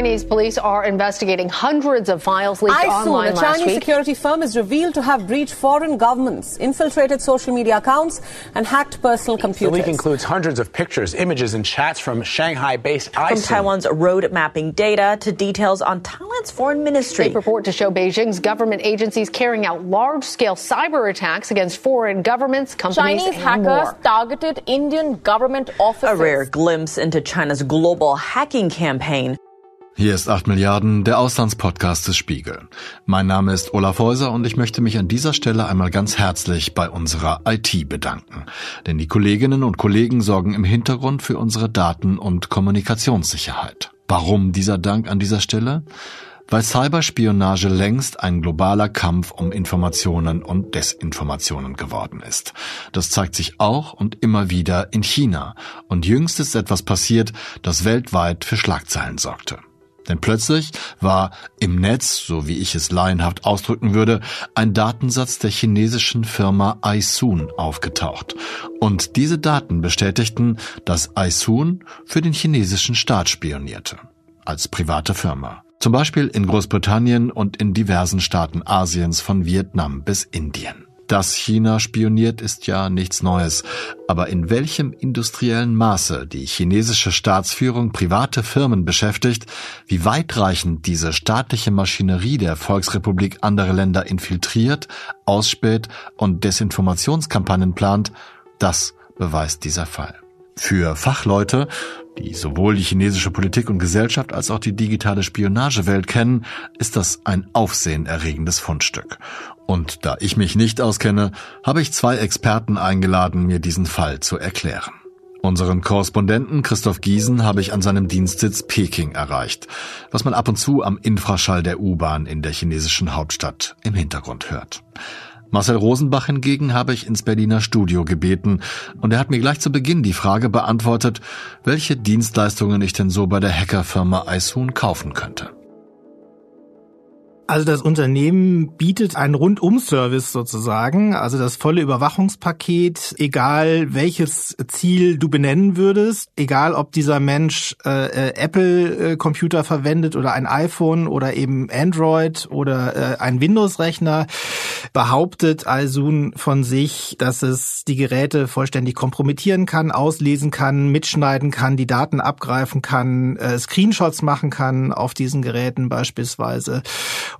Chinese police are investigating hundreds of files leaked I soon, online a Chinese week. security firm is revealed to have breached foreign governments, infiltrated social media accounts, and hacked personal computers. The computers. leak includes hundreds of pictures, images, and chats from Shanghai-based From Taiwan's road mapping data to details on Thailand's foreign ministry. They purport to show Beijing's government agencies carrying out large-scale cyber attacks against foreign governments, companies, Chinese and hackers more. targeted Indian government offices. A rare glimpse into China's global hacking campaign. Hier ist 8 Milliarden, der Auslandspodcast des Spiegel. Mein Name ist Olaf Häuser und ich möchte mich an dieser Stelle einmal ganz herzlich bei unserer IT bedanken. Denn die Kolleginnen und Kollegen sorgen im Hintergrund für unsere Daten- und Kommunikationssicherheit. Warum dieser Dank an dieser Stelle? Weil Cyberspionage längst ein globaler Kampf um Informationen und Desinformationen geworden ist. Das zeigt sich auch und immer wieder in China. Und jüngst ist etwas passiert, das weltweit für Schlagzeilen sorgte. Denn plötzlich war im Netz, so wie ich es laienhaft ausdrücken würde, ein Datensatz der chinesischen Firma Aisun aufgetaucht. Und diese Daten bestätigten, dass Aisun für den chinesischen Staat spionierte. Als private Firma. Zum Beispiel in Großbritannien und in diversen Staaten Asiens von Vietnam bis Indien. Dass China spioniert, ist ja nichts Neues. Aber in welchem industriellen Maße die chinesische Staatsführung private Firmen beschäftigt, wie weitreichend diese staatliche Maschinerie der Volksrepublik andere Länder infiltriert, ausspäht und Desinformationskampagnen plant, das beweist dieser Fall. Für Fachleute, die sowohl die chinesische Politik und Gesellschaft als auch die digitale Spionagewelt kennen, ist das ein aufsehenerregendes Fundstück. Und da ich mich nicht auskenne, habe ich zwei Experten eingeladen, mir diesen Fall zu erklären. Unseren Korrespondenten Christoph Giesen habe ich an seinem Dienstsitz Peking erreicht, was man ab und zu am Infraschall der U-Bahn in der chinesischen Hauptstadt im Hintergrund hört. Marcel Rosenbach hingegen habe ich ins Berliner Studio gebeten und er hat mir gleich zu Beginn die Frage beantwortet, welche Dienstleistungen ich denn so bei der Hackerfirma Aisun kaufen könnte. Also das Unternehmen bietet einen Rundum-Service sozusagen, also das volle Überwachungspaket, egal welches Ziel du benennen würdest, egal ob dieser Mensch äh, äh, Apple-Computer verwendet oder ein iPhone oder eben Android oder äh, ein Windows-Rechner, behauptet Alsun von sich, dass es die Geräte vollständig kompromittieren kann, auslesen kann, mitschneiden kann, die Daten abgreifen kann, äh, Screenshots machen kann auf diesen Geräten beispielsweise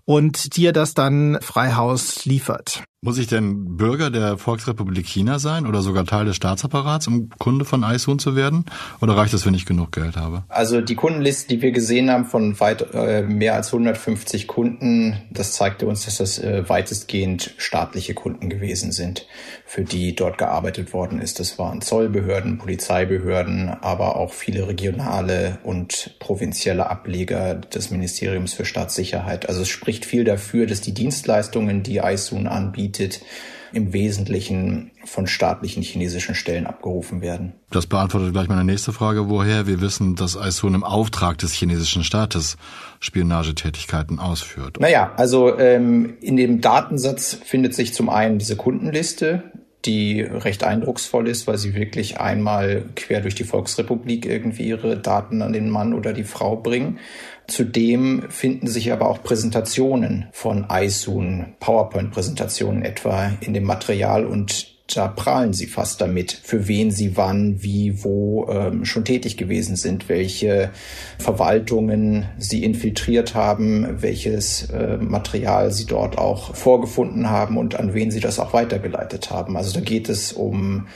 und dir das dann frei Haus liefert. Muss ich denn Bürger der Volksrepublik China sein oder sogar Teil des Staatsapparats, um Kunde von Aisun zu werden? Oder reicht es, wenn ich genug Geld habe? Also die Kundenliste, die wir gesehen haben von weit äh, mehr als 150 Kunden, das zeigte uns, dass das äh, weitestgehend staatliche Kunden gewesen sind, für die dort gearbeitet worden ist. Das waren Zollbehörden, Polizeibehörden, aber auch viele regionale und provinzielle Ableger des Ministeriums für Staatssicherheit. Also es spricht viel dafür, dass die Dienstleistungen, die Aisun anbietet, im Wesentlichen von staatlichen chinesischen Stellen abgerufen werden. Das beantwortet gleich meine nächste Frage, woher wir wissen, dass Aisun im Auftrag des chinesischen Staates Spionagetätigkeiten ausführt. Naja, also ähm, in dem Datensatz findet sich zum einen diese Kundenliste, die recht eindrucksvoll ist, weil sie wirklich einmal quer durch die Volksrepublik irgendwie ihre Daten an den Mann oder die Frau bringen. Zudem finden sich aber auch Präsentationen von Aisun, PowerPoint-Präsentationen etwa in dem Material und da prahlen sie fast damit, für wen sie wann, wie, wo ähm, schon tätig gewesen sind, welche Verwaltungen sie infiltriert haben, welches äh, Material sie dort auch vorgefunden haben und an wen sie das auch weitergeleitet haben. Also da geht es um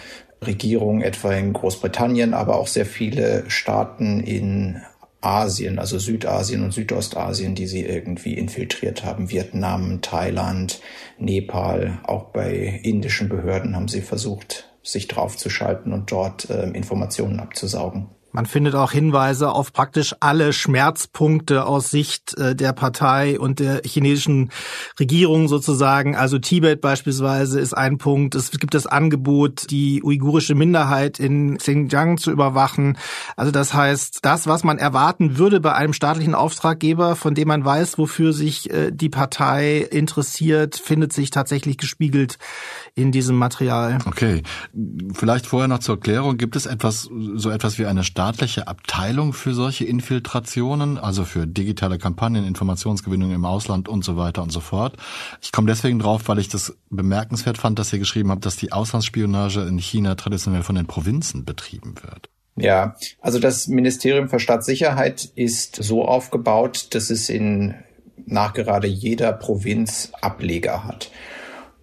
Regierungen etwa in Großbritannien, aber auch sehr viele Staaten in Asien, also Südasien und Südostasien, die sie irgendwie infiltriert haben. Vietnam, Thailand, Nepal, auch bei indischen Behörden haben sie versucht, sich draufzuschalten und dort äh, Informationen abzusaugen. Man findet auch Hinweise auf praktisch alle Schmerzpunkte aus Sicht äh, der Partei und der chinesischen Regierung sozusagen. Also Tibet beispielsweise ist ein Punkt. Es gibt das Angebot, die uigurische Minderheit in Xinjiang zu überwachen. Also das heißt, das, was man erwarten würde bei einem staatlichen Auftraggeber, von dem man weiß, wofür sich äh, die Partei interessiert, findet sich tatsächlich gespiegelt in diesem Material. Okay. Vielleicht vorher noch zur Erklärung. Gibt es etwas, so etwas wie eine Staats staatliche Abteilung für solche Infiltrationen, also für digitale Kampagnen, Informationsgewinnung im Ausland und so weiter und so fort. Ich komme deswegen drauf, weil ich das bemerkenswert fand, dass ihr geschrieben habt, dass die Auslandsspionage in China traditionell von den Provinzen betrieben wird. Ja, also das Ministerium für Staatssicherheit ist so aufgebaut, dass es in nachgerade jeder Provinz Ableger hat.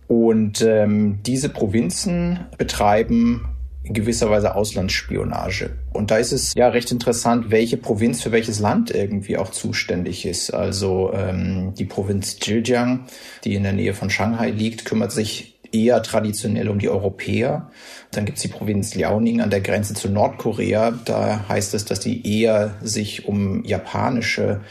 Und ähm, diese Provinzen betreiben in gewisser Weise Auslandsspionage. Und da ist es ja recht interessant, welche Provinz für welches Land irgendwie auch zuständig ist. Also ähm, die Provinz Zhejiang, die in der Nähe von Shanghai liegt, kümmert sich eher traditionell um die Europäer. Dann gibt's die Provinz Liaoning an der Grenze zu Nordkorea. Da heißt es, dass die eher sich um japanische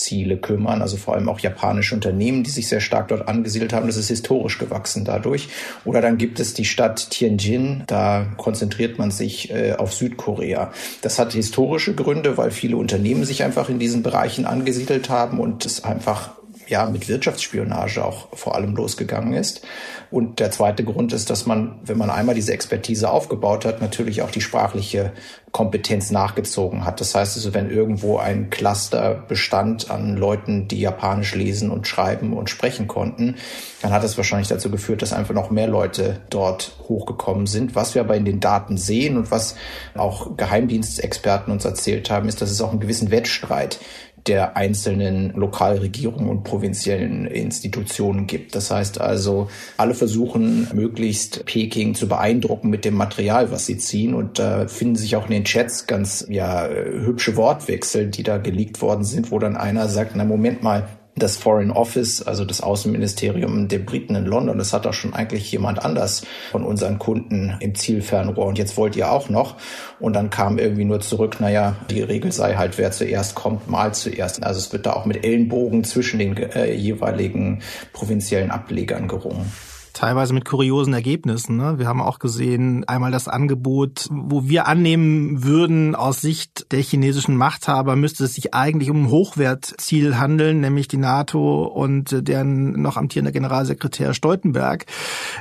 Ziele kümmern, also vor allem auch japanische Unternehmen, die sich sehr stark dort angesiedelt haben. Das ist historisch gewachsen dadurch. Oder dann gibt es die Stadt Tianjin, da konzentriert man sich äh, auf Südkorea. Das hat historische Gründe, weil viele Unternehmen sich einfach in diesen Bereichen angesiedelt haben und es einfach ja mit Wirtschaftsspionage auch vor allem losgegangen ist. Und der zweite Grund ist, dass man, wenn man einmal diese Expertise aufgebaut hat, natürlich auch die sprachliche Kompetenz nachgezogen hat. Das heißt also, wenn irgendwo ein Cluster bestand an Leuten, die Japanisch lesen und schreiben und sprechen konnten, dann hat das wahrscheinlich dazu geführt, dass einfach noch mehr Leute dort hochgekommen sind. Was wir aber in den Daten sehen und was auch Geheimdienstexperten uns erzählt haben, ist, dass es auch einen gewissen Wettstreit der einzelnen Lokalregierungen und provinziellen Institutionen gibt. Das heißt also, alle versuchen möglichst Peking zu beeindrucken mit dem Material, was sie ziehen. Und da finden sich auch in den Chats ganz ja hübsche Wortwechsel, die da geleakt worden sind, wo dann einer sagt, na Moment mal, das Foreign Office, also das Außenministerium der Briten in London, das hat doch schon eigentlich jemand anders von unseren Kunden im Zielfernrohr und jetzt wollt ihr auch noch. Und dann kam irgendwie nur zurück, naja, die Regel sei halt, wer zuerst kommt, mal zuerst. Also es wird da auch mit Ellenbogen zwischen den äh, jeweiligen provinziellen Ablegern gerungen teilweise mit kuriosen Ergebnissen. Ne? Wir haben auch gesehen, einmal das Angebot, wo wir annehmen würden, aus Sicht der chinesischen Machthaber müsste es sich eigentlich um ein Hochwertziel handeln, nämlich die NATO und deren noch amtierender Generalsekretär Stoltenberg.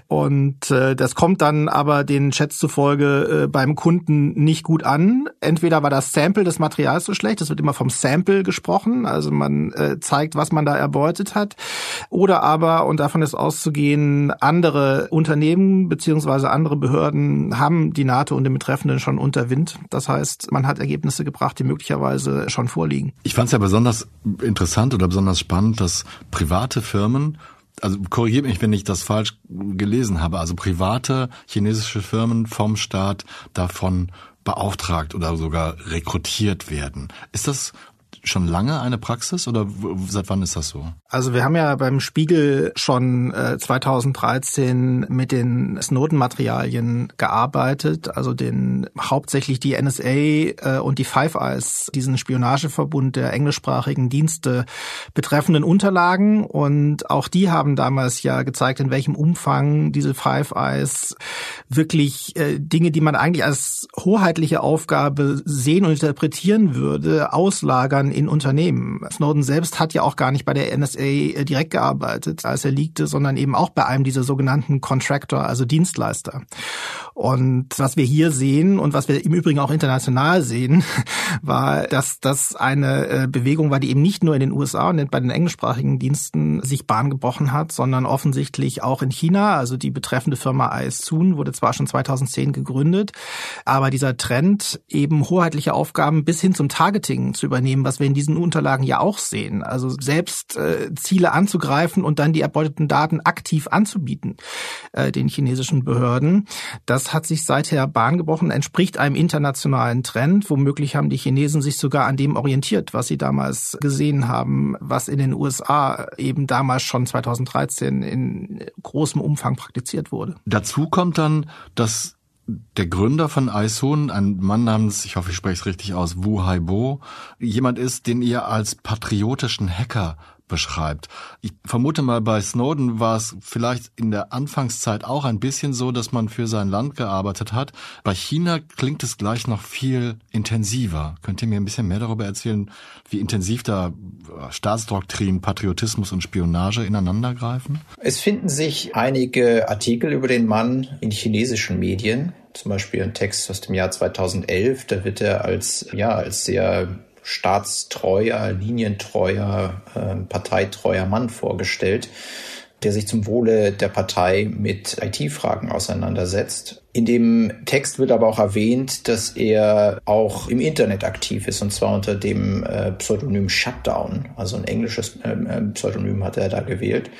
Und äh, das kommt dann aber den Chats zufolge äh, beim Kunden nicht gut an. Entweder war das Sample des Materials so schlecht, es wird immer vom Sample gesprochen, also man äh, zeigt, was man da erbeutet hat. Oder aber, und davon ist auszugehen, andere Unternehmen beziehungsweise andere Behörden haben die NATO und den Betreffenden schon unter Wind. Das heißt, man hat Ergebnisse gebracht, die möglicherweise schon vorliegen. Ich fand es ja besonders interessant oder besonders spannend, dass private Firmen also korrigiert mich, wenn ich das falsch gelesen habe, also private chinesische Firmen vom Staat davon beauftragt oder sogar rekrutiert werden. Ist das schon lange eine Praxis oder seit wann ist das so? Also wir haben ja beim Spiegel schon äh, 2013 mit den Snowden-Materialien gearbeitet, also den hauptsächlich die NSA äh, und die Five Eyes, diesen Spionageverbund der englischsprachigen Dienste betreffenden Unterlagen und auch die haben damals ja gezeigt, in welchem Umfang diese Five Eyes wirklich äh, Dinge, die man eigentlich als hoheitliche Aufgabe sehen und interpretieren würde, auslagern in Unternehmen. Snowden selbst hat ja auch gar nicht bei der NSA äh, direkt gearbeitet, als er liegte, sondern eben auch bei einem dieser sogenannten Contractor, also Dienstleister. Und was wir hier sehen und was wir im Übrigen auch international sehen, war, dass das eine äh, Bewegung war, die eben nicht nur in den USA und bei den englischsprachigen Diensten sich Bahn gebrochen hat, sondern offensichtlich auch in China. Also die betreffende Firma ISUN wurde zwar schon 2010 gegründet, aber dieser Trend, eben hoheitliche Aufgaben bis hin zum Targeting zu übernehmen, was wir in diesen Unterlagen ja auch sehen. Also selbst äh, Ziele anzugreifen und dann die erbeuteten Daten aktiv anzubieten äh, den chinesischen Behörden. Das hat sich seither Bahn entspricht einem internationalen Trend. Womöglich haben die Chinesen sich sogar an dem orientiert, was sie damals gesehen haben, was in den USA eben damals schon 2013 in großem Umfang praktiziert wurde. Dazu kommt dann, dass der Gründer von iSoon, ein Mann namens, ich hoffe, ich spreche es richtig aus, Wu Haibo, jemand ist, den ihr als patriotischen Hacker beschreibt. Ich vermute mal, bei Snowden war es vielleicht in der Anfangszeit auch ein bisschen so, dass man für sein Land gearbeitet hat. Bei China klingt es gleich noch viel intensiver. Könnt ihr mir ein bisschen mehr darüber erzählen, wie intensiv da äh, Staatsdoktrin, Patriotismus und Spionage ineinandergreifen? Es finden sich einige Artikel über den Mann in chinesischen Medien. Zum Beispiel ein Text aus dem Jahr 2011. Da wird er als, ja, als sehr staatstreuer, linientreuer, äh, parteitreuer Mann vorgestellt, der sich zum Wohle der Partei mit IT-Fragen auseinandersetzt. In dem Text wird aber auch erwähnt, dass er auch im Internet aktiv ist, und zwar unter dem äh, Pseudonym Shutdown. Also ein englisches ähm, äh, Pseudonym hat er da gewählt.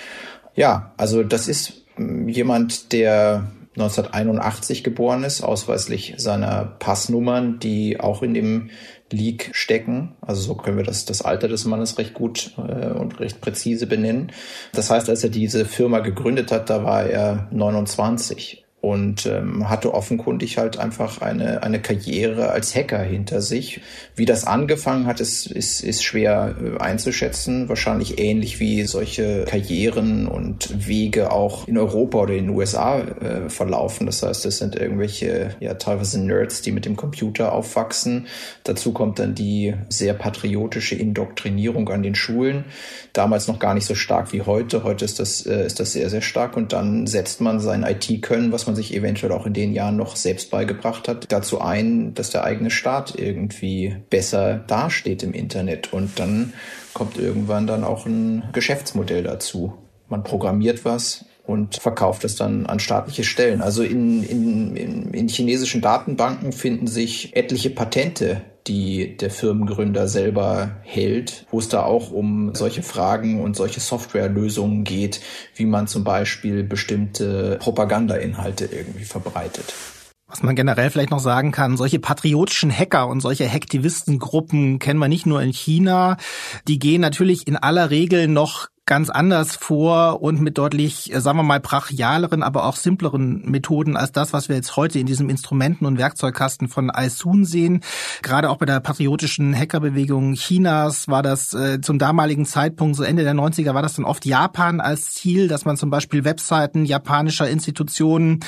Ja, also das ist äh, jemand, der 1981 geboren ist, ausweislich seiner Passnummern, die auch in dem League stecken. Also so können wir das, das Alter des Mannes recht gut äh, und recht präzise benennen. Das heißt, als er diese Firma gegründet hat, da war er 29 und ähm, hatte offenkundig halt einfach eine, eine Karriere als Hacker hinter sich. Wie das angefangen hat, ist, ist, ist schwer äh, einzuschätzen. Wahrscheinlich ähnlich wie solche Karrieren und Wege auch in Europa oder in den USA äh, verlaufen. Das heißt, es sind irgendwelche, ja, teilweise Nerds, die mit dem Computer aufwachsen. Dazu kommt dann die sehr patriotische Indoktrinierung an den Schulen. Damals noch gar nicht so stark wie heute. Heute ist das, äh, ist das sehr, sehr stark. Und dann setzt man sein IT-Können, was man sich eventuell auch in den Jahren noch selbst beigebracht hat, dazu ein, dass der eigene Staat irgendwie besser dasteht im Internet. Und dann kommt irgendwann dann auch ein Geschäftsmodell dazu. Man programmiert was, und verkauft es dann an staatliche Stellen. Also in, in, in, in chinesischen Datenbanken finden sich etliche Patente, die der Firmengründer selber hält, wo es da auch um solche Fragen und solche Softwarelösungen geht, wie man zum Beispiel bestimmte Propagandainhalte irgendwie verbreitet. Was man generell vielleicht noch sagen kann, solche patriotischen Hacker und solche Hacktivistengruppen kennen wir nicht nur in China. Die gehen natürlich in aller Regel noch ganz anders vor und mit deutlich, äh, sagen wir mal, brachialeren, aber auch simpleren Methoden als das, was wir jetzt heute in diesem Instrumenten- und Werkzeugkasten von Aisun sehen. Gerade auch bei der patriotischen Hackerbewegung Chinas war das äh, zum damaligen Zeitpunkt, so Ende der 90er, war das dann oft Japan als Ziel, dass man zum Beispiel Webseiten japanischer Institutionen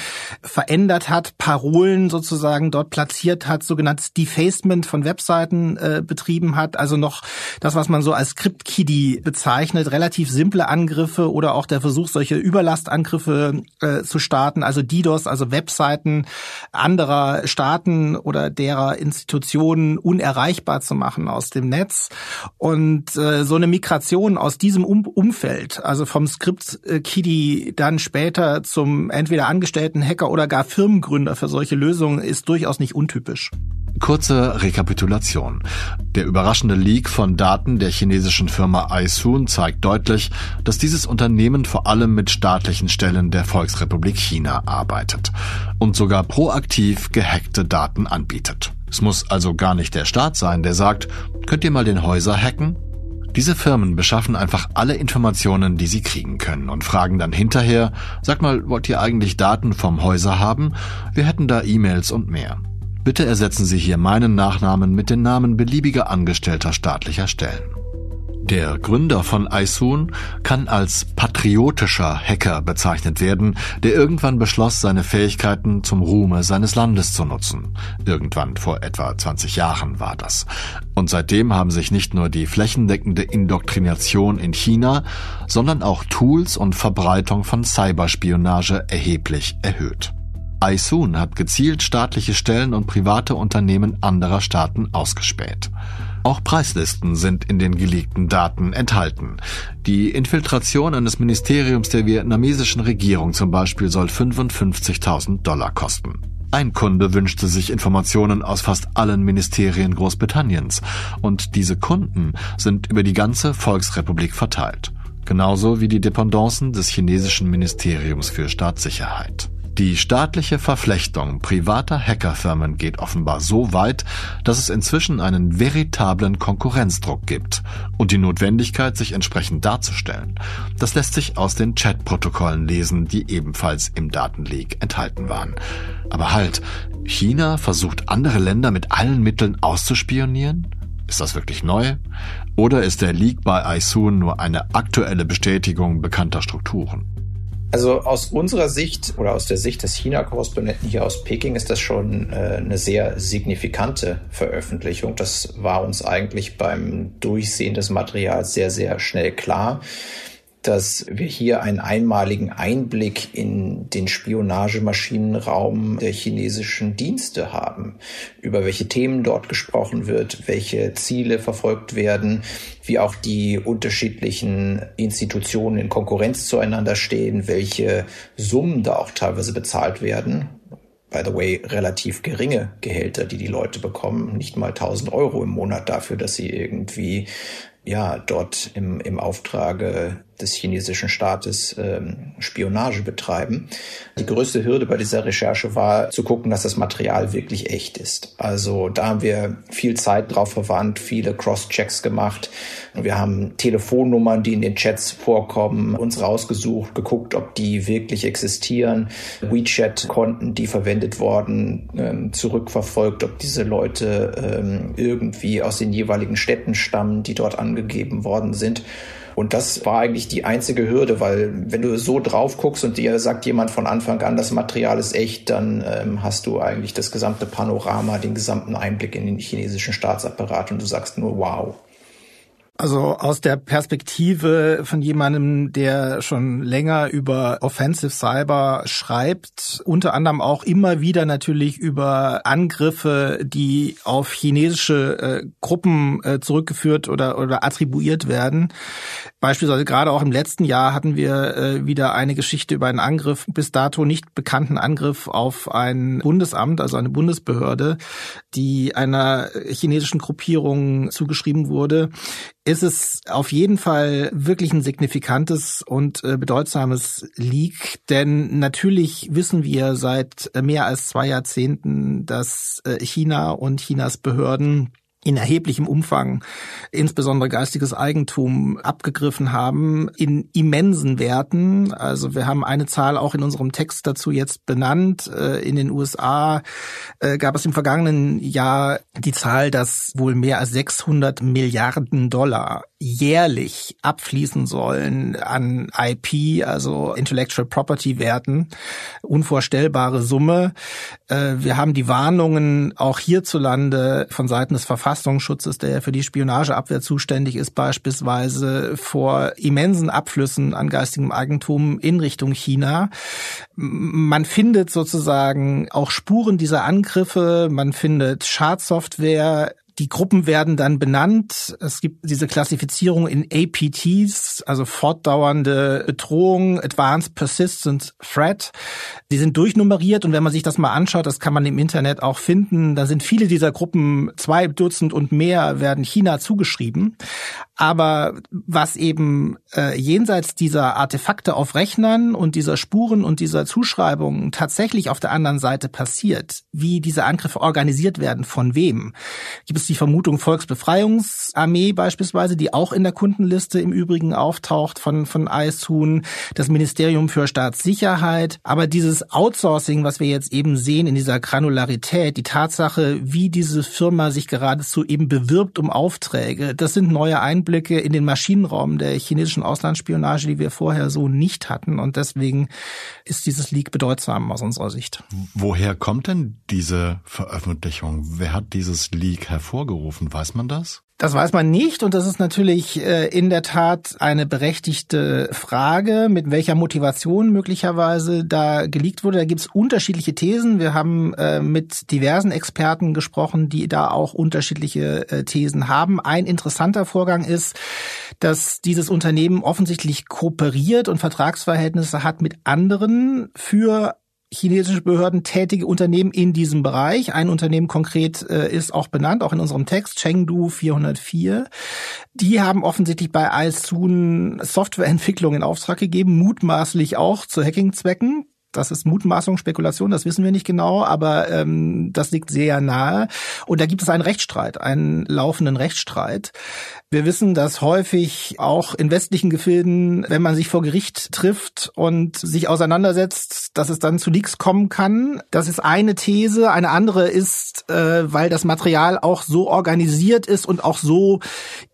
verändert hat, Parolen sozusagen dort platziert hat, sogenanntes Defacement von Webseiten äh, betrieben hat, also noch das, was man so als Script-Kiddie bezeichnet, relativ simple Angriffe oder auch der Versuch, solche Überlastangriffe äh, zu starten, also DDoS, also Webseiten anderer Staaten oder derer Institutionen unerreichbar zu machen aus dem Netz. Und äh, so eine Migration aus diesem um Umfeld, also vom Script-Kiddie dann später zum entweder angestellten Hacker oder gar Firmengründer für solche Lösungen, ist durchaus nicht untypisch. Kurze Rekapitulation. Der überraschende Leak von Daten der chinesischen Firma Aisun zeigt deutlich, dass dieses Unternehmen vor allem mit staatlichen Stellen der Volksrepublik China arbeitet und sogar proaktiv gehackte Daten anbietet. Es muss also gar nicht der Staat sein, der sagt, könnt ihr mal den Häuser hacken? Diese Firmen beschaffen einfach alle Informationen, die sie kriegen können und fragen dann hinterher, sag mal, wollt ihr eigentlich Daten vom Häuser haben? Wir hätten da E-Mails und mehr. Bitte ersetzen Sie hier meinen Nachnamen mit den Namen beliebiger Angestellter staatlicher Stellen. Der Gründer von Aisun kann als patriotischer Hacker bezeichnet werden, der irgendwann beschloss, seine Fähigkeiten zum Ruhme seines Landes zu nutzen. Irgendwann vor etwa 20 Jahren war das. Und seitdem haben sich nicht nur die flächendeckende Indoktrination in China, sondern auch Tools und Verbreitung von Cyberspionage erheblich erhöht. Aisun hat gezielt staatliche Stellen und private Unternehmen anderer Staaten ausgespäht. Auch Preislisten sind in den geleakten Daten enthalten. Die Infiltration eines Ministeriums der vietnamesischen Regierung zum Beispiel soll 55.000 Dollar kosten. Ein Kunde wünschte sich Informationen aus fast allen Ministerien Großbritanniens und diese Kunden sind über die ganze Volksrepublik verteilt. Genauso wie die Dependancen des chinesischen Ministeriums für Staatssicherheit. Die staatliche Verflechtung privater Hackerfirmen geht offenbar so weit, dass es inzwischen einen veritablen Konkurrenzdruck gibt und die Notwendigkeit, sich entsprechend darzustellen. Das lässt sich aus den Chatprotokollen lesen, die ebenfalls im Datenleak enthalten waren. Aber halt, China versucht andere Länder mit allen Mitteln auszuspionieren? Ist das wirklich neu? Oder ist der Leak bei iSoon nur eine aktuelle Bestätigung bekannter Strukturen? Also aus unserer Sicht oder aus der Sicht des China-Korrespondenten hier aus Peking ist das schon äh, eine sehr signifikante Veröffentlichung. Das war uns eigentlich beim Durchsehen des Materials sehr, sehr schnell klar dass wir hier einen einmaligen Einblick in den Spionagemaschinenraum der chinesischen Dienste haben, über welche Themen dort gesprochen wird, welche Ziele verfolgt werden, wie auch die unterschiedlichen Institutionen in Konkurrenz zueinander stehen, welche Summen da auch teilweise bezahlt werden. By the way, relativ geringe Gehälter, die die Leute bekommen, nicht mal 1000 Euro im Monat dafür, dass sie irgendwie ja dort im, im Auftrage des chinesischen Staates ähm, Spionage betreiben. Die größte Hürde bei dieser Recherche war zu gucken, dass das Material wirklich echt ist. Also da haben wir viel Zeit drauf verwandt, viele Cross-Checks gemacht. Wir haben Telefonnummern, die in den Chats vorkommen, uns rausgesucht, geguckt, ob die wirklich existieren. WeChat-Konten, die verwendet wurden, ähm, zurückverfolgt, ob diese Leute ähm, irgendwie aus den jeweiligen Städten stammen, die dort angegeben worden sind. Und das war eigentlich die einzige Hürde, weil wenn du so drauf guckst und dir sagt jemand von Anfang an, das Material ist echt, dann ähm, hast du eigentlich das gesamte Panorama, den gesamten Einblick in den chinesischen Staatsapparat und du sagst nur wow. Also aus der Perspektive von jemandem, der schon länger über Offensive Cyber schreibt, unter anderem auch immer wieder natürlich über Angriffe, die auf chinesische äh, Gruppen äh, zurückgeführt oder, oder attribuiert werden. Beispielsweise gerade auch im letzten Jahr hatten wir äh, wieder eine Geschichte über einen Angriff, bis dato nicht bekannten Angriff auf ein Bundesamt, also eine Bundesbehörde, die einer chinesischen Gruppierung zugeschrieben wurde ist es auf jeden Fall wirklich ein signifikantes und äh, bedeutsames Leak, denn natürlich wissen wir seit mehr als zwei Jahrzehnten, dass äh, China und Chinas Behörden in erheblichem Umfang insbesondere geistiges Eigentum abgegriffen haben, in immensen Werten. Also wir haben eine Zahl auch in unserem Text dazu jetzt benannt. Äh, in den USA äh, gab es im vergangenen Jahr die Zahl, dass wohl mehr als 600 Milliarden Dollar jährlich abfließen sollen an IP, also Intellectual Property Werten. Unvorstellbare Summe. Äh, wir haben die Warnungen auch hierzulande von Seiten des Verfassungsschutzes, der ja für die Spionageabwehr zuständig ist, beispielsweise vor immensen Abflüssen an geistigem Eigentum in Richtung China. Man findet sozusagen auch Spuren dieser Angriffe. Man findet Schadsoftware die Gruppen werden dann benannt. Es gibt diese Klassifizierung in APTs, also fortdauernde Bedrohung, Advanced Persistent Threat. Die sind durchnummeriert und wenn man sich das mal anschaut, das kann man im Internet auch finden, da sind viele dieser Gruppen, zwei Dutzend und mehr, werden China zugeschrieben. Aber was eben äh, jenseits dieser Artefakte auf Rechnern und dieser Spuren und dieser Zuschreibungen tatsächlich auf der anderen Seite passiert, wie diese Angriffe organisiert werden, von wem, gibt es die Vermutung Volksbefreiungsarmee beispielsweise, die auch in der Kundenliste im Übrigen auftaucht von, von ISUN, das Ministerium für Staatssicherheit. Aber dieses Outsourcing, was wir jetzt eben sehen in dieser Granularität, die Tatsache, wie diese Firma sich geradezu eben bewirbt um Aufträge, das sind neue Einblicke Einblicke in den Maschinenraum der chinesischen Auslandsspionage, die wir vorher so nicht hatten. Und deswegen ist dieses Leak bedeutsam aus unserer Sicht. Woher kommt denn diese Veröffentlichung? Wer hat dieses Leak hervorgerufen? Weiß man das? Das weiß man nicht und das ist natürlich äh, in der Tat eine berechtigte Frage, mit welcher Motivation möglicherweise da geleakt wurde. Da gibt es unterschiedliche Thesen. Wir haben äh, mit diversen Experten gesprochen, die da auch unterschiedliche äh, Thesen haben. Ein interessanter Vorgang ist, dass dieses Unternehmen offensichtlich kooperiert und Vertragsverhältnisse hat mit anderen für chinesische Behörden tätige Unternehmen in diesem Bereich. Ein Unternehmen konkret äh, ist auch benannt, auch in unserem Text, Chengdu 404. Die haben offensichtlich bei Alsun Softwareentwicklung in Auftrag gegeben, mutmaßlich auch zu Hackingzwecken. Das ist Mutmaßung, Spekulation, das wissen wir nicht genau, aber ähm, das liegt sehr nahe. Und da gibt es einen Rechtsstreit, einen laufenden Rechtsstreit. Wir wissen, dass häufig auch in westlichen Gefilden, wenn man sich vor Gericht trifft und sich auseinandersetzt, dass es dann zu Leaks kommen kann. Das ist eine These. Eine andere ist, äh, weil das Material auch so organisiert ist und auch so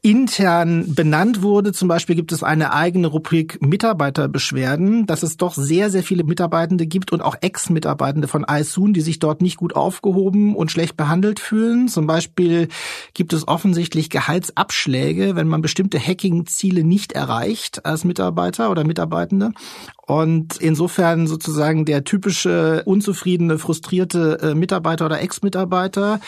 intern benannt wurde. Zum Beispiel gibt es eine eigene Rubrik Mitarbeiterbeschwerden, dass es doch sehr, sehr viele Mitarbeitende gibt und auch Ex-Mitarbeitende von iSoon, die sich dort nicht gut aufgehoben und schlecht behandelt fühlen. Zum Beispiel gibt es offensichtlich Gehaltsabschläge wenn man bestimmte Hacking-Ziele nicht erreicht als Mitarbeiter oder Mitarbeitende. Und insofern sozusagen der typische unzufriedene, frustrierte äh, Mitarbeiter oder Ex-Mitarbeiter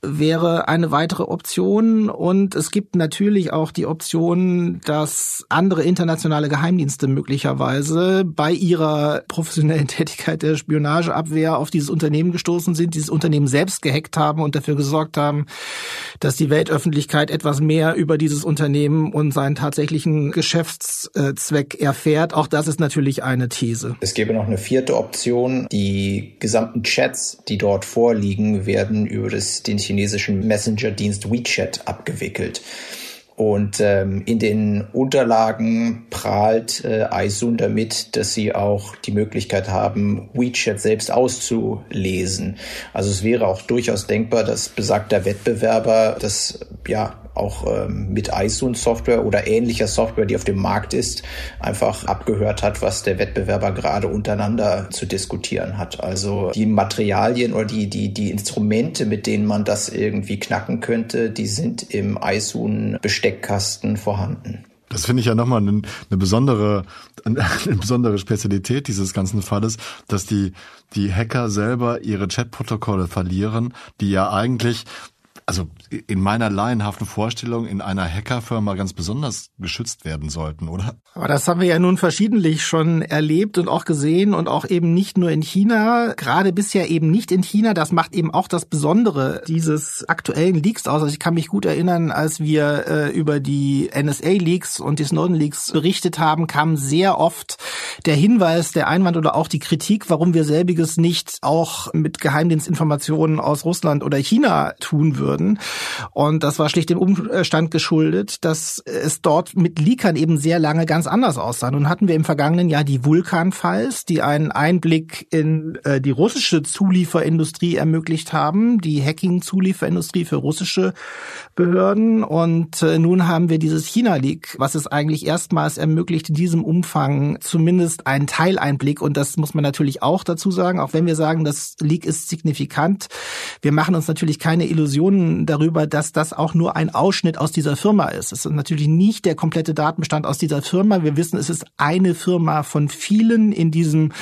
wäre eine weitere Option. Und es gibt natürlich auch die Option, dass andere internationale Geheimdienste möglicherweise bei ihrer professionellen Tätigkeit der Spionageabwehr auf dieses Unternehmen gestoßen sind, dieses Unternehmen selbst gehackt haben und dafür gesorgt haben, dass die Weltöffentlichkeit etwas mehr über dieses Unternehmen und seinen tatsächlichen Geschäftszweck erfährt. Auch das ist natürlich eine These. Es gäbe noch eine vierte Option. Die gesamten Chats, die dort vorliegen, werden über das, den chinesischen Messenger-Dienst WeChat abgewickelt. Und ähm, in den Unterlagen prahlt äh, iSoon damit, dass sie auch die Möglichkeit haben, WeChat selbst auszulesen. Also es wäre auch durchaus denkbar, dass besagter Wettbewerber das ja auch ähm, mit iSoon-Software oder ähnlicher Software, die auf dem Markt ist, einfach abgehört hat, was der Wettbewerber gerade untereinander zu diskutieren hat. Also die Materialien oder die, die, die Instrumente, mit denen man das irgendwie knacken könnte, die sind im iSoon-Besteckkasten vorhanden. Das finde ich ja nochmal eine, eine besondere, eine besondere Spezialität dieses ganzen Falles, dass die, die Hacker selber ihre Chatprotokolle verlieren, die ja eigentlich also in meiner laienhaften Vorstellung in einer Hackerfirma ganz besonders geschützt werden sollten, oder? Aber das haben wir ja nun verschiedentlich schon erlebt und auch gesehen und auch eben nicht nur in China, gerade bisher eben nicht in China. Das macht eben auch das Besondere dieses aktuellen Leaks aus. Also ich kann mich gut erinnern, als wir äh, über die NSA-Leaks und die Snowden-Leaks berichtet haben, kam sehr oft der Hinweis, der Einwand oder auch die Kritik, warum wir selbiges nicht auch mit Geheimdienstinformationen aus Russland oder China tun würden würden. Und das war schlicht dem Umstand geschuldet, dass es dort mit Leakern eben sehr lange ganz anders aussah. Nun hatten wir im vergangenen Jahr die Vulkan-Files, die einen Einblick in äh, die russische Zulieferindustrie ermöglicht haben, die Hacking-Zulieferindustrie für russische Behörden. Und äh, nun haben wir dieses China-Leak, was es eigentlich erstmals ermöglicht, in diesem Umfang zumindest einen Teileinblick. Und das muss man natürlich auch dazu sagen, auch wenn wir sagen, das Leak ist signifikant. Wir machen uns natürlich keine Illusionen darüber, dass das auch nur ein Ausschnitt aus dieser Firma ist. Es ist natürlich nicht der komplette Datenbestand aus dieser Firma. Wir wissen, es ist eine Firma von vielen in diesem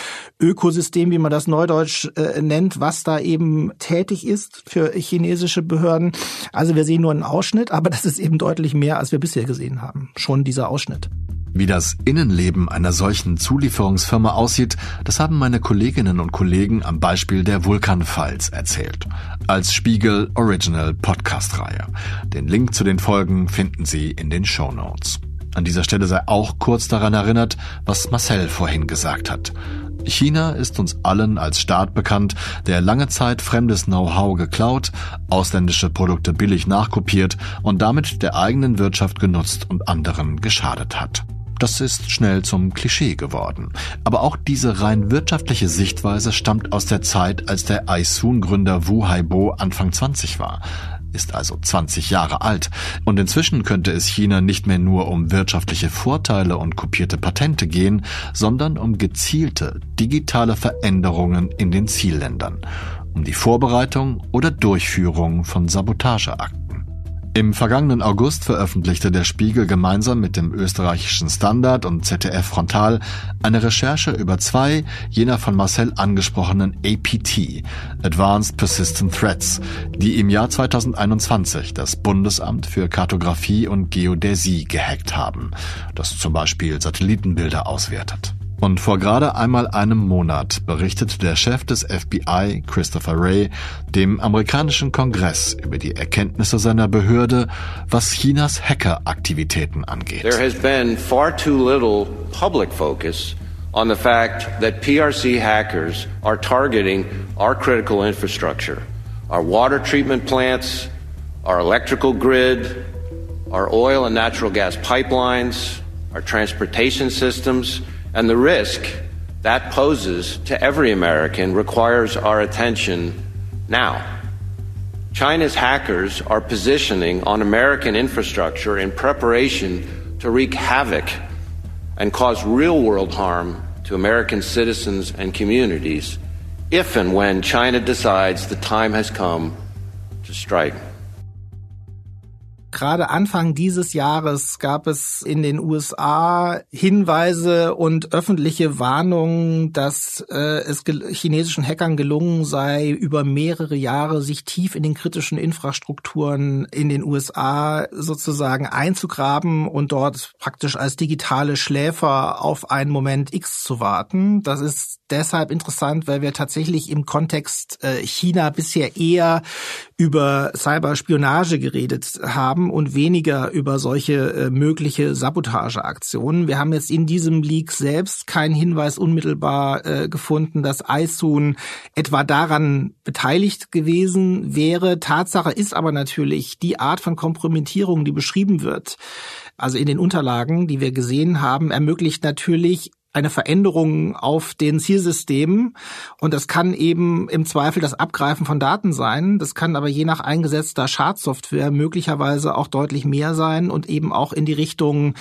Ökosystem, wie man das neudeutsch äh, nennt, was da eben tätig ist für chinesische Behörden. Also wir sehen nur einen Ausschnitt, aber das ist eben deutlich mehr, als wir bisher gesehen haben. Schon dieser Ausschnitt. Wie das Innenleben einer solchen Zulieferungsfirma aussieht, das haben meine Kolleginnen und Kollegen am Beispiel der Vulkan Files erzählt. Als Spiegel Original Podcast-Reihe. Den Link zu den Folgen finden Sie in den Show Notes. An dieser Stelle sei auch kurz daran erinnert, was Marcel vorhin gesagt hat. China ist uns allen als Staat bekannt, der lange Zeit fremdes Know-how geklaut, ausländische Produkte billig nachkopiert und damit der eigenen Wirtschaft genutzt und anderen geschadet hat. Das ist schnell zum Klischee geworden. Aber auch diese rein wirtschaftliche Sichtweise stammt aus der Zeit, als der iSoon-Gründer Wu Haibo Anfang 20 war ist also 20 Jahre alt. Und inzwischen könnte es China nicht mehr nur um wirtschaftliche Vorteile und kopierte Patente gehen, sondern um gezielte digitale Veränderungen in den Zielländern, um die Vorbereitung oder Durchführung von Sabotageakten. Im vergangenen August veröffentlichte der Spiegel gemeinsam mit dem österreichischen Standard und ZDF Frontal eine Recherche über zwei jener von Marcel angesprochenen APT, Advanced Persistent Threats, die im Jahr 2021 das Bundesamt für Kartografie und Geodäsie gehackt haben, das zum Beispiel Satellitenbilder auswertet. Und vor gerade einmal einem Monat berichtet der Chef des FBI, Christopher Wray, dem amerikanischen Kongress über die Erkenntnisse seiner Behörde, was Chinas Hackeraktivitäten angeht. There has been far too little public focus on the fact that PRC hackers are targeting our critical infrastructure, our water treatment plants, our electrical grid, our oil and natural gas pipelines, our transportation systems, and the risk that poses to every American requires our attention now. China's hackers are positioning on American infrastructure in preparation to wreak havoc and cause real world harm to American citizens and communities if and when China decides the time has come to strike. Gerade Anfang dieses Jahres gab es in den USA Hinweise und öffentliche Warnungen, dass äh, es chinesischen Hackern gelungen sei, über mehrere Jahre sich tief in den kritischen Infrastrukturen in den USA sozusagen einzugraben und dort praktisch als digitale Schläfer auf einen Moment X zu warten. Das ist deshalb interessant, weil wir tatsächlich im Kontext äh, China bisher eher über Cyberspionage geredet haben und weniger über solche äh, mögliche Sabotageaktionen. Wir haben jetzt in diesem Leak selbst keinen Hinweis unmittelbar äh, gefunden, dass Aisun etwa daran beteiligt gewesen wäre. Tatsache ist aber natürlich die Art von Kompromittierung, die beschrieben wird. Also in den Unterlagen, die wir gesehen haben, ermöglicht natürlich eine Veränderung auf den Zielsystemen. Und das kann eben im Zweifel das Abgreifen von Daten sein. Das kann aber je nach eingesetzter Schadsoftware möglicherweise auch deutlich mehr sein und eben auch in die Richtung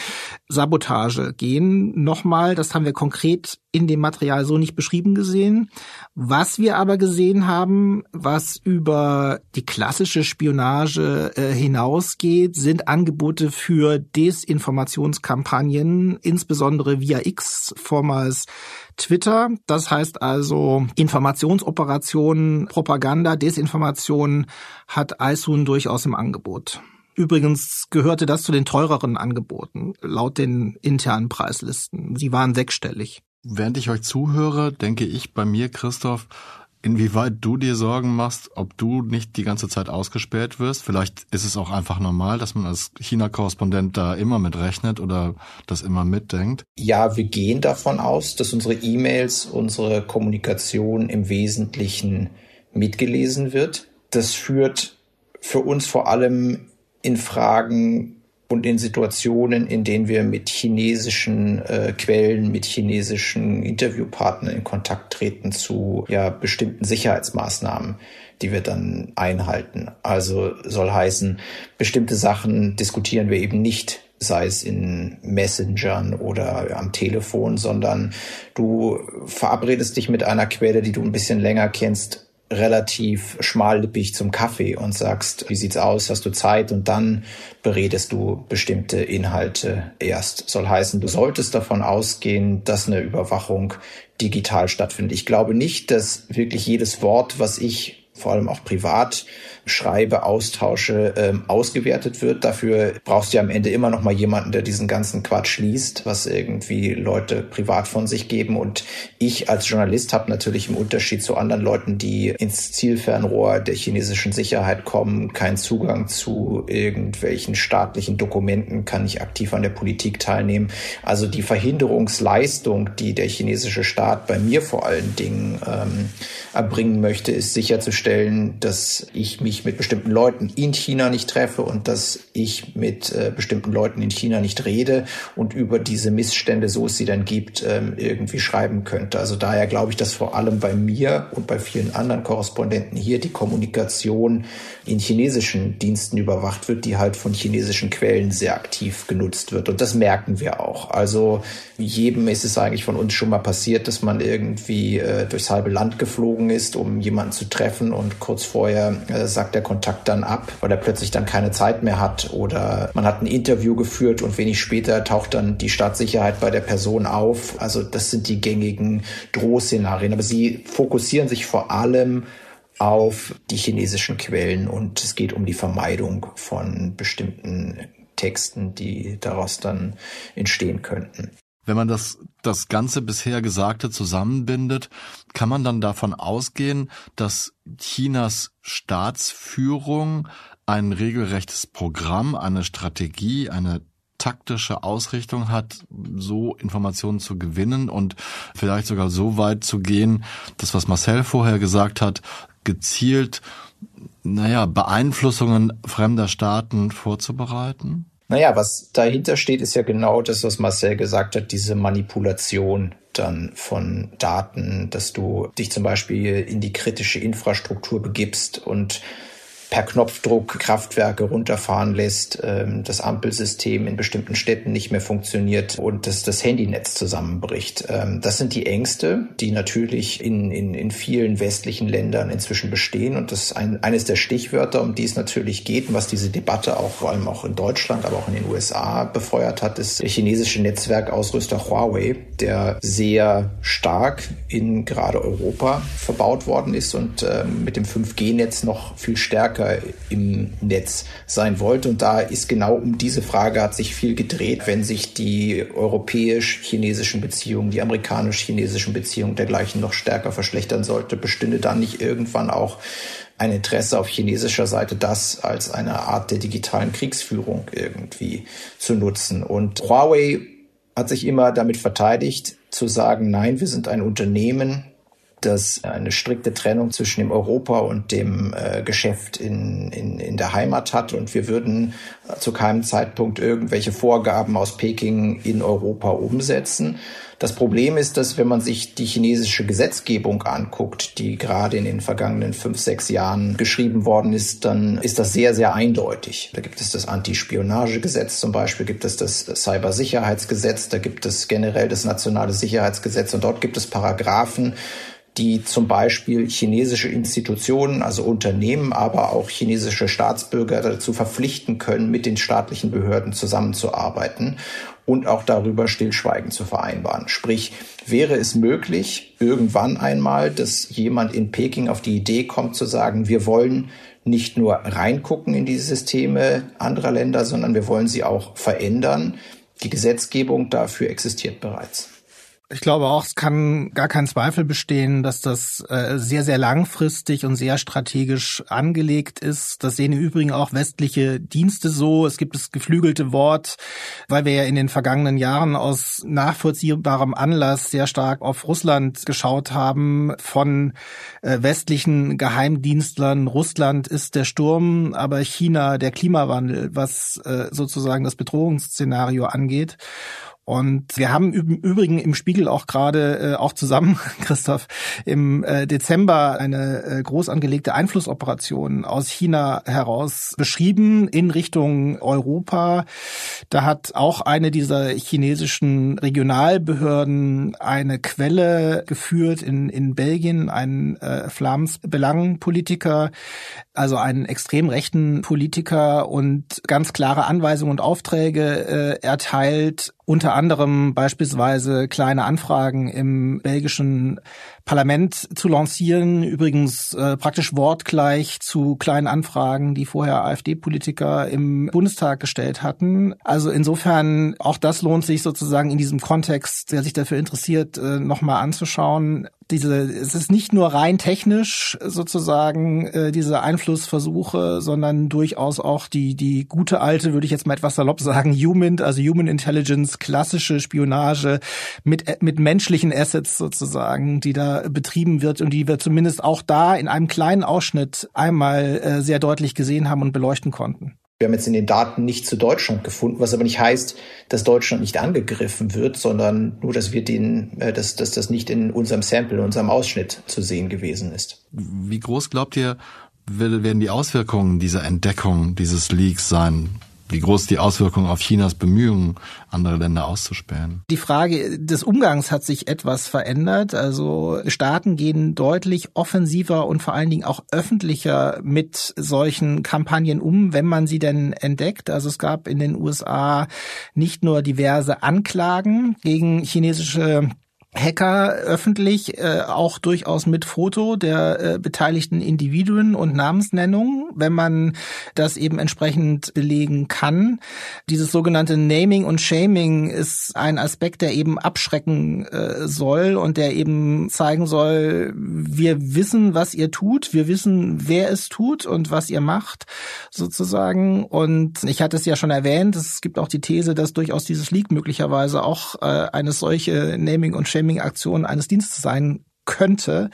Sabotage gehen. Nochmal, das haben wir konkret in dem Material so nicht beschrieben gesehen. Was wir aber gesehen haben, was über die klassische Spionage äh, hinausgeht, sind Angebote für Desinformationskampagnen, insbesondere via X, vormals Twitter. Das heißt also Informationsoperationen, Propaganda, Desinformation hat Isun durchaus im Angebot. Übrigens gehörte das zu den teureren Angeboten, laut den internen Preislisten. Sie waren sechsstellig. Während ich euch zuhöre, denke ich bei mir, Christoph, inwieweit du dir Sorgen machst, ob du nicht die ganze Zeit ausgespäht wirst. Vielleicht ist es auch einfach normal, dass man als China-Korrespondent da immer mit rechnet oder das immer mitdenkt. Ja, wir gehen davon aus, dass unsere E-Mails, unsere Kommunikation im Wesentlichen mitgelesen wird. Das führt für uns vor allem in Fragen und in Situationen, in denen wir mit chinesischen äh, Quellen, mit chinesischen Interviewpartnern in Kontakt treten zu ja, bestimmten Sicherheitsmaßnahmen, die wir dann einhalten. Also soll heißen, bestimmte Sachen diskutieren wir eben nicht sei es in Messengern oder am Telefon, sondern du verabredest dich mit einer Quelle, die du ein bisschen länger kennst, relativ schmallippig zum Kaffee und sagst, wie sieht's aus, hast du Zeit und dann beredest du bestimmte Inhalte erst. Soll heißen, du solltest davon ausgehen, dass eine Überwachung digital stattfindet. Ich glaube nicht, dass wirklich jedes Wort, was ich vor allem auch privat schreibe, austausche, ähm, ausgewertet wird. Dafür brauchst du ja am Ende immer noch mal jemanden, der diesen ganzen Quatsch liest, was irgendwie Leute privat von sich geben. Und ich als Journalist habe natürlich im Unterschied zu anderen Leuten, die ins Zielfernrohr der chinesischen Sicherheit kommen, keinen Zugang zu irgendwelchen staatlichen Dokumenten, kann ich aktiv an der Politik teilnehmen. Also die Verhinderungsleistung, die der chinesische Staat bei mir vor allen Dingen ähm, erbringen möchte, ist sicherzustellen, dass ich mich ich mit bestimmten Leuten in China nicht treffe und dass ich mit äh, bestimmten Leuten in China nicht rede und über diese Missstände, so es sie dann gibt, ähm, irgendwie schreiben könnte. Also daher glaube ich, dass vor allem bei mir und bei vielen anderen Korrespondenten hier die Kommunikation in chinesischen Diensten überwacht wird, die halt von chinesischen Quellen sehr aktiv genutzt wird. Und das merken wir auch. Also jedem ist es eigentlich von uns schon mal passiert, dass man irgendwie äh, durchs halbe Land geflogen ist, um jemanden zu treffen und kurz vorher äh, sagt der Kontakt dann ab, weil er plötzlich dann keine Zeit mehr hat oder man hat ein Interview geführt und wenig später taucht dann die Staatssicherheit bei der Person auf. Also das sind die gängigen Drohszenarien. Aber sie fokussieren sich vor allem auf die chinesischen Quellen und es geht um die Vermeidung von bestimmten Texten, die daraus dann entstehen könnten. Wenn man das, das ganze bisher Gesagte zusammenbindet, kann man dann davon ausgehen, dass Chinas Staatsführung ein regelrechtes Programm, eine Strategie, eine taktische Ausrichtung hat, so Informationen zu gewinnen und vielleicht sogar so weit zu gehen, das, was Marcel vorher gesagt hat, gezielt, naja, Beeinflussungen fremder Staaten vorzubereiten? Naja, was dahinter steht, ist ja genau das, was Marcel gesagt hat, diese Manipulation dann von Daten, dass du dich zum Beispiel in die kritische Infrastruktur begibst und per Knopfdruck Kraftwerke runterfahren lässt, ähm, das Ampelsystem in bestimmten Städten nicht mehr funktioniert und dass das Handynetz zusammenbricht. Ähm, das sind die Ängste, die natürlich in, in, in vielen westlichen Ländern inzwischen bestehen. Und das ist ein, eines der Stichwörter, um die es natürlich geht und was diese Debatte auch vor allem auch in Deutschland, aber auch in den USA befeuert hat, ist der chinesische Netzwerkausrüster Huawei, der sehr stark in gerade Europa verbaut worden ist und ähm, mit dem 5G-Netz noch viel stärker stärker im Netz sein wollte. Und da ist genau um diese Frage hat sich viel gedreht, wenn sich die europäisch-chinesischen Beziehungen, die amerikanisch-chinesischen Beziehungen dergleichen noch stärker verschlechtern sollte, bestünde dann nicht irgendwann auch ein Interesse auf chinesischer Seite, das als eine Art der digitalen Kriegsführung irgendwie zu nutzen. Und Huawei hat sich immer damit verteidigt, zu sagen, nein, wir sind ein Unternehmen, das eine strikte Trennung zwischen dem Europa und dem äh, Geschäft in, in, in der Heimat hat. Und wir würden zu keinem Zeitpunkt irgendwelche Vorgaben aus Peking in Europa umsetzen. Das Problem ist, dass wenn man sich die chinesische Gesetzgebung anguckt, die gerade in den vergangenen fünf, sechs Jahren geschrieben worden ist, dann ist das sehr, sehr eindeutig. Da gibt es das Anti-Spionagegesetz zum Beispiel, gibt es das Cybersicherheitsgesetz, da gibt es generell das nationale Sicherheitsgesetz und dort gibt es Paragraphen, die zum Beispiel chinesische Institutionen, also Unternehmen, aber auch chinesische Staatsbürger dazu verpflichten können, mit den staatlichen Behörden zusammenzuarbeiten und auch darüber Stillschweigen zu vereinbaren. Sprich, wäre es möglich, irgendwann einmal, dass jemand in Peking auf die Idee kommt zu sagen, wir wollen nicht nur reingucken in die Systeme anderer Länder, sondern wir wollen sie auch verändern. Die Gesetzgebung dafür existiert bereits. Ich glaube auch, es kann gar kein Zweifel bestehen, dass das äh, sehr, sehr langfristig und sehr strategisch angelegt ist. Das sehen im Übrigen auch westliche Dienste so. Es gibt das geflügelte Wort, weil wir ja in den vergangenen Jahren aus nachvollziehbarem Anlass sehr stark auf Russland geschaut haben von äh, westlichen Geheimdienstlern. Russland ist der Sturm, aber China der Klimawandel, was äh, sozusagen das Bedrohungsszenario angeht. Und wir haben im Übrigen im Spiegel auch gerade, äh, auch zusammen, Christoph, im äh, Dezember eine äh, groß angelegte Einflussoperation aus China heraus beschrieben in Richtung Europa. Da hat auch eine dieser chinesischen Regionalbehörden eine Quelle geführt in, in Belgien, ein äh, Flams Belang-Politiker, also einen extrem rechten Politiker und ganz klare Anweisungen und Aufträge äh, erteilt, unter anderem beispielsweise kleine Anfragen im belgischen Parlament zu lancieren, übrigens äh, praktisch wortgleich zu kleinen Anfragen, die vorher AfD-Politiker im Bundestag gestellt hatten. Also insofern, auch das lohnt sich sozusagen in diesem Kontext, der sich dafür interessiert, äh, nochmal anzuschauen. Diese, es ist nicht nur rein technisch sozusagen äh, diese Einflussversuche, sondern durchaus auch die die gute alte, würde ich jetzt mal etwas salopp sagen, Human, also Human Intelligence, klassische Spionage mit mit menschlichen Assets sozusagen, die da betrieben wird und die wir zumindest auch da in einem kleinen Ausschnitt einmal äh, sehr deutlich gesehen haben und beleuchten konnten. Wir haben jetzt in den Daten nicht zu Deutschland gefunden, was aber nicht heißt, dass Deutschland nicht angegriffen wird, sondern nur, dass wir den, äh, dass, dass das nicht in unserem Sample, in unserem Ausschnitt zu sehen gewesen ist. Wie groß glaubt ihr, werden die Auswirkungen dieser Entdeckung dieses Leaks sein? Wie groß die Auswirkungen auf Chinas Bemühungen, andere Länder auszuspähen. Die Frage des Umgangs hat sich etwas verändert. Also Staaten gehen deutlich offensiver und vor allen Dingen auch öffentlicher mit solchen Kampagnen um, wenn man sie denn entdeckt. Also es gab in den USA nicht nur diverse Anklagen gegen chinesische Hacker öffentlich, äh, auch durchaus mit Foto der äh, beteiligten Individuen und Namensnennung. wenn man das eben entsprechend belegen kann. Dieses sogenannte Naming und Shaming ist ein Aspekt, der eben abschrecken äh, soll und der eben zeigen soll, wir wissen, was ihr tut, wir wissen, wer es tut und was ihr macht, sozusagen. Und ich hatte es ja schon erwähnt, es gibt auch die These, dass durchaus dieses Leak möglicherweise auch äh, eine solche Naming- und Shaming-Aktion eines Dienstes sein könnte.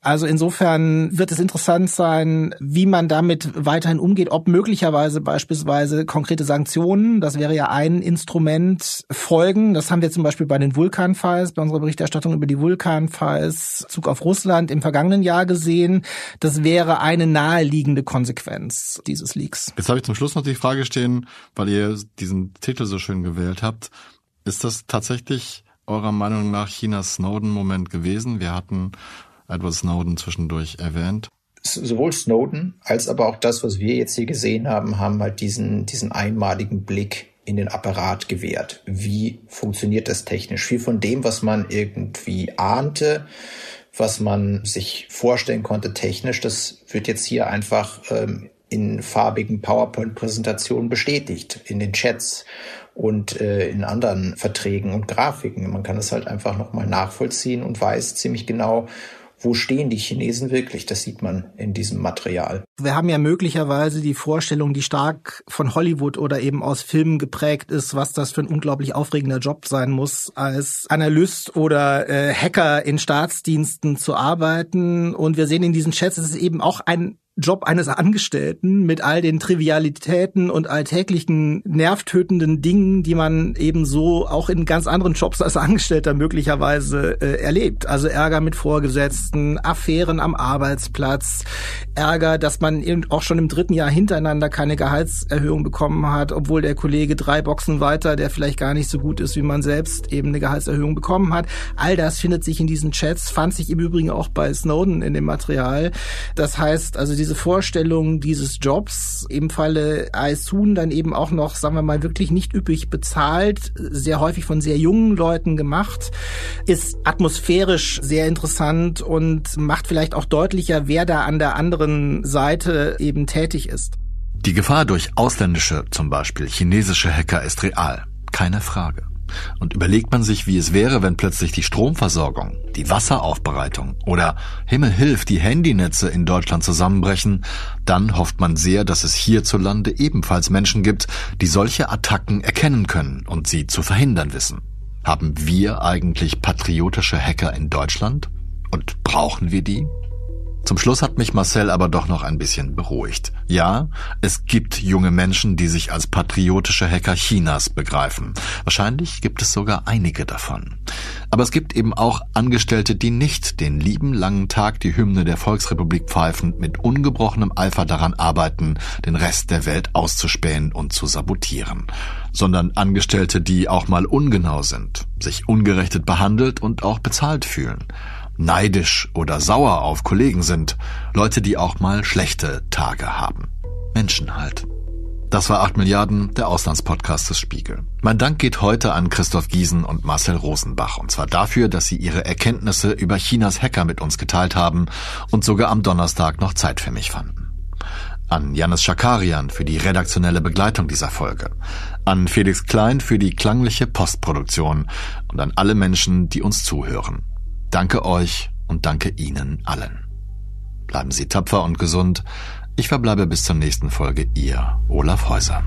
Also insofern wird es interessant sein, wie man damit weiterhin umgeht, ob möglicherweise beispielsweise konkrete Sanktionen, das wäre ja ein Instrument, folgen. Das haben wir zum Beispiel bei den Vulkanfiles, bei unserer Berichterstattung über die Vulkanfiles, Zug auf Russland im vergangenen Jahr gesehen. Das wäre eine naheliegende Konsequenz dieses Leaks. Jetzt habe ich zum Schluss noch die Frage stehen, weil ihr diesen Titel so schön gewählt habt. Ist das tatsächlich eurer Meinung nach Chinas Snowden-Moment gewesen? Wir hatten Edward Snowden zwischendurch erwähnt. Sowohl Snowden als aber auch das, was wir jetzt hier gesehen haben, haben halt diesen, diesen einmaligen Blick in den Apparat gewährt. Wie funktioniert das technisch? Viel von dem, was man irgendwie ahnte, was man sich vorstellen konnte technisch, das wird jetzt hier einfach ähm, in farbigen PowerPoint-Präsentationen bestätigt, in den Chats und äh, in anderen Verträgen und Grafiken. Man kann es halt einfach nochmal nachvollziehen und weiß ziemlich genau, wo stehen die Chinesen wirklich? Das sieht man in diesem Material. Wir haben ja möglicherweise die Vorstellung, die stark von Hollywood oder eben aus Filmen geprägt ist, was das für ein unglaublich aufregender Job sein muss, als Analyst oder äh, Hacker in Staatsdiensten zu arbeiten. Und wir sehen in diesen Chats, es ist eben auch ein Job eines Angestellten mit all den Trivialitäten und alltäglichen nervtötenden Dingen, die man eben so auch in ganz anderen Jobs als Angestellter möglicherweise äh, erlebt. Also Ärger mit Vorgesetzten, Affären am Arbeitsplatz, Ärger, dass man eben auch schon im dritten Jahr hintereinander keine Gehaltserhöhung bekommen hat, obwohl der Kollege drei Boxen weiter, der vielleicht gar nicht so gut ist wie man selbst, eben eine Gehaltserhöhung bekommen hat. All das findet sich in diesen Chats, fand sich im Übrigen auch bei Snowden in dem Material. Das heißt, also diese Vorstellung dieses Jobs, im Falle Aisun dann eben auch noch, sagen wir mal, wirklich nicht üppig bezahlt, sehr häufig von sehr jungen Leuten gemacht, ist atmosphärisch sehr interessant und macht vielleicht auch deutlicher, wer da an der anderen Seite eben tätig ist. Die Gefahr durch ausländische, zum Beispiel chinesische Hacker ist real. Keine Frage. Und überlegt man sich, wie es wäre, wenn plötzlich die Stromversorgung, die Wasseraufbereitung oder Himmel hilft, die Handynetze in Deutschland zusammenbrechen, dann hofft man sehr, dass es hierzulande ebenfalls Menschen gibt, die solche Attacken erkennen können und sie zu verhindern wissen. Haben wir eigentlich patriotische Hacker in Deutschland? Und brauchen wir die? Zum Schluss hat mich Marcel aber doch noch ein bisschen beruhigt. Ja, es gibt junge Menschen, die sich als patriotische Hacker Chinas begreifen. Wahrscheinlich gibt es sogar einige davon. Aber es gibt eben auch Angestellte, die nicht den lieben langen Tag die Hymne der Volksrepublik pfeifend mit ungebrochenem Eifer daran arbeiten, den Rest der Welt auszuspähen und zu sabotieren, sondern Angestellte, die auch mal ungenau sind, sich ungerechtet behandelt und auch bezahlt fühlen neidisch oder sauer auf Kollegen sind, Leute, die auch mal schlechte Tage haben. Menschen halt. Das war 8 Milliarden, der Auslandspodcast des Spiegel. Mein Dank geht heute an Christoph Giesen und Marcel Rosenbach, und zwar dafür, dass sie ihre Erkenntnisse über Chinas Hacker mit uns geteilt haben und sogar am Donnerstag noch Zeit für mich fanden. An Janis Schakarian für die redaktionelle Begleitung dieser Folge. An Felix Klein für die klangliche Postproduktion und an alle Menschen, die uns zuhören. Danke euch und danke Ihnen allen. Bleiben Sie tapfer und gesund. Ich verbleibe bis zur nächsten Folge Ihr Olaf Häuser.